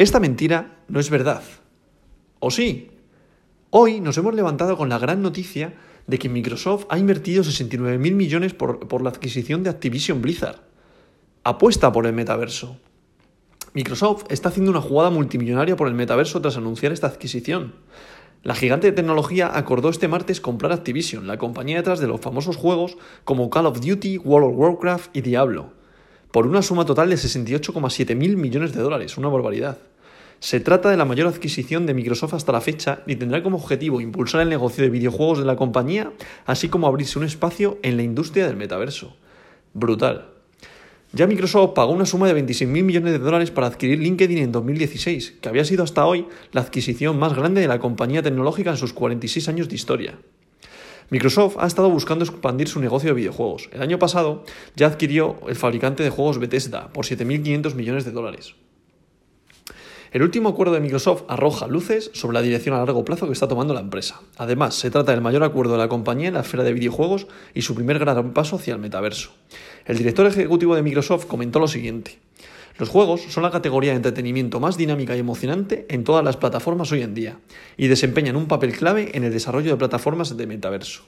Esta mentira no es verdad. ¿O sí? Hoy nos hemos levantado con la gran noticia de que Microsoft ha invertido 69.000 millones por, por la adquisición de Activision Blizzard. Apuesta por el metaverso. Microsoft está haciendo una jugada multimillonaria por el metaverso tras anunciar esta adquisición. La gigante de tecnología acordó este martes comprar Activision, la compañía detrás de los famosos juegos como Call of Duty, World of Warcraft y Diablo, por una suma total de 68,7 mil millones de dólares, una barbaridad. Se trata de la mayor adquisición de Microsoft hasta la fecha y tendrá como objetivo impulsar el negocio de videojuegos de la compañía, así como abrirse un espacio en la industria del metaverso. Brutal. Ya Microsoft pagó una suma de 26.000 millones de dólares para adquirir LinkedIn en 2016, que había sido hasta hoy la adquisición más grande de la compañía tecnológica en sus 46 años de historia. Microsoft ha estado buscando expandir su negocio de videojuegos. El año pasado ya adquirió el fabricante de juegos Bethesda por 7.500 millones de dólares. El último acuerdo de Microsoft arroja luces sobre la dirección a largo plazo que está tomando la empresa. Además, se trata del mayor acuerdo de la compañía en la esfera de videojuegos y su primer gran paso hacia el metaverso. El director ejecutivo de Microsoft comentó lo siguiente. Los juegos son la categoría de entretenimiento más dinámica y emocionante en todas las plataformas hoy en día, y desempeñan un papel clave en el desarrollo de plataformas de metaverso.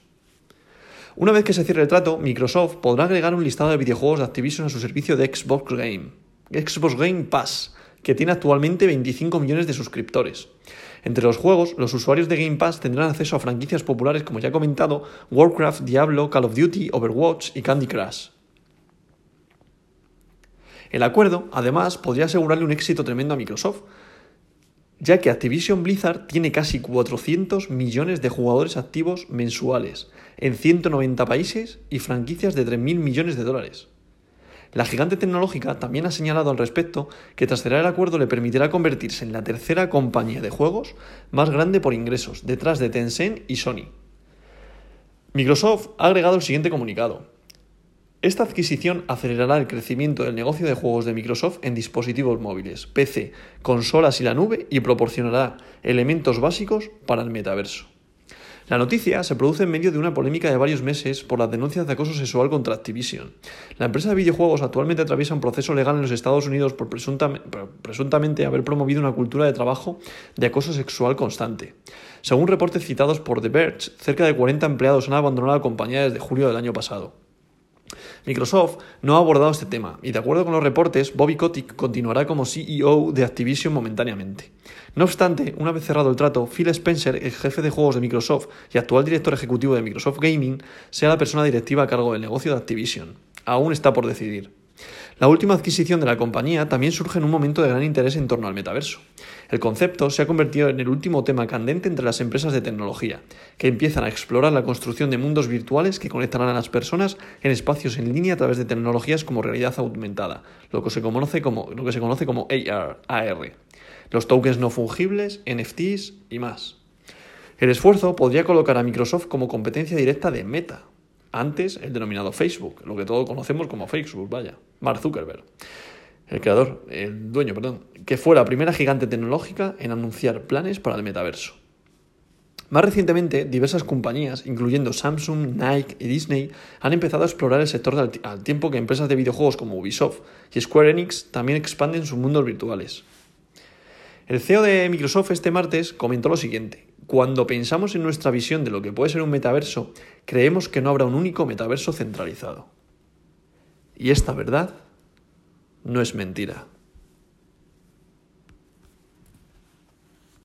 Una vez que se cierre el trato, Microsoft podrá agregar un listado de videojuegos de Activision a su servicio de Xbox Game, Xbox Game Pass, que tiene actualmente 25 millones de suscriptores. Entre los juegos, los usuarios de Game Pass tendrán acceso a franquicias populares como ya he comentado, Warcraft, Diablo, Call of Duty, Overwatch y Candy Crush. El acuerdo, además, podría asegurarle un éxito tremendo a Microsoft, ya que Activision Blizzard tiene casi 400 millones de jugadores activos mensuales en 190 países y franquicias de 3.000 millones de dólares. La gigante tecnológica también ha señalado al respecto que tras cerrar el acuerdo le permitirá convertirse en la tercera compañía de juegos más grande por ingresos, detrás de Tencent y Sony. Microsoft ha agregado el siguiente comunicado. Esta adquisición acelerará el crecimiento del negocio de juegos de Microsoft en dispositivos móviles, PC, consolas y la nube y proporcionará elementos básicos para el metaverso. La noticia se produce en medio de una polémica de varios meses por las denuncias de acoso sexual contra Activision. La empresa de videojuegos actualmente atraviesa un proceso legal en los Estados Unidos por presuntamente haber promovido una cultura de trabajo de acoso sexual constante. Según reportes citados por The Verge, cerca de 40 empleados han abandonado la compañía desde julio del año pasado. Microsoft no ha abordado este tema y de acuerdo con los reportes, Bobby Kotick continuará como CEO de Activision momentáneamente. No obstante, una vez cerrado el trato, Phil Spencer, el jefe de juegos de Microsoft y actual director ejecutivo de Microsoft Gaming, sea la persona directiva a cargo del negocio de Activision. Aún está por decidir. La última adquisición de la compañía también surge en un momento de gran interés en torno al metaverso. El concepto se ha convertido en el último tema candente entre las empresas de tecnología, que empiezan a explorar la construcción de mundos virtuales que conectarán a las personas en espacios en línea a través de tecnologías como realidad aumentada, lo que se conoce como, lo que se conoce como AR, AR, los tokens no fungibles, NFTs y más. El esfuerzo podría colocar a Microsoft como competencia directa de Meta, antes el denominado Facebook, lo que todos conocemos como Facebook, vaya, Mark Zuckerberg, el creador, el dueño, perdón, que fue la primera gigante tecnológica en anunciar planes para el metaverso. Más recientemente, diversas compañías, incluyendo Samsung, Nike y Disney, han empezado a explorar el sector al tiempo que empresas de videojuegos como Ubisoft y Square Enix también expanden sus mundos virtuales. El CEO de Microsoft este martes comentó lo siguiente. Cuando pensamos en nuestra visión de lo que puede ser un metaverso, creemos que no habrá un único metaverso centralizado. Y esta verdad no es mentira.